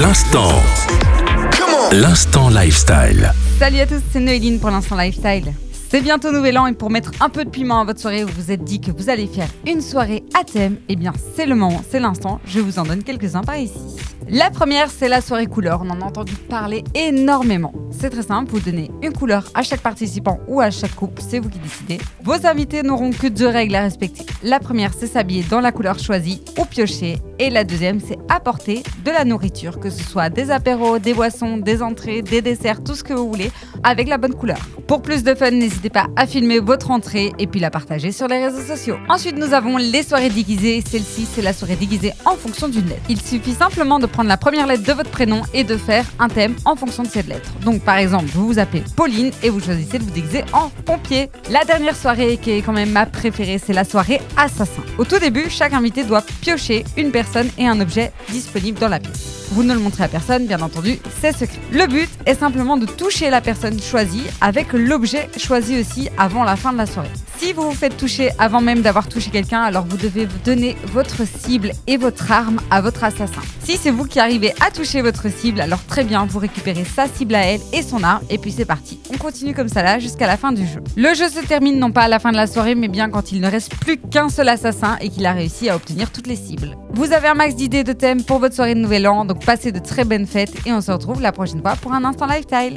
L'instant. L'instant lifestyle. Salut à tous, c'est Noéline pour l'instant lifestyle. C'est bientôt Nouvel An et pour mettre un peu de piment à votre soirée où vous vous êtes dit que vous allez faire une soirée à thème, eh bien c'est le moment, c'est l'instant, je vous en donne quelques-uns par ici. La première, c'est la soirée couleur. On en a entendu parler énormément. C'est très simple, vous donnez une couleur à chaque participant ou à chaque couple, c'est vous qui décidez. Vos invités n'auront que deux règles à respecter. La première, c'est s'habiller dans la couleur choisie ou piocher. Et la deuxième, c'est apporter de la nourriture, que ce soit des apéros, des boissons, des entrées, des desserts, tout ce que vous voulez, avec la bonne couleur. Pour plus de fun, n'hésitez pas à filmer votre entrée et puis la partager sur les réseaux sociaux. Ensuite, nous avons les soirées déguisées. Celle-ci, c'est la soirée déguisée en fonction d'une lettre. Il suffit simplement de prendre la première lettre de votre prénom et de faire un thème en fonction de cette lettre. Donc, par exemple, vous vous appelez Pauline et vous choisissez de vous déguiser en pompier. La dernière soirée, qui est quand même ma préférée, c'est la soirée assassin. Au tout début, chaque invité doit piocher une personne et un objet disponible dans la pièce. Vous ne le montrez à personne, bien entendu, c'est secret. Le but est simplement de toucher la personne choisie avec l'objet choisi aussi avant la fin de la soirée. Si vous vous faites toucher avant même d'avoir touché quelqu'un, alors vous devez donner votre cible et votre arme à votre assassin. Si c'est vous qui arrivez à toucher votre cible, alors très bien, vous récupérez sa cible à elle et son arme, et puis c'est parti. On continue comme ça là jusqu'à la fin du jeu. Le jeu se termine non pas à la fin de la soirée, mais bien quand il ne reste plus qu'un seul assassin et qu'il a réussi à obtenir toutes les cibles. Vous avez un max d'idées de thèmes pour votre soirée de Nouvel An, donc passez de très bonnes fêtes et on se retrouve la prochaine fois pour un instant lifestyle.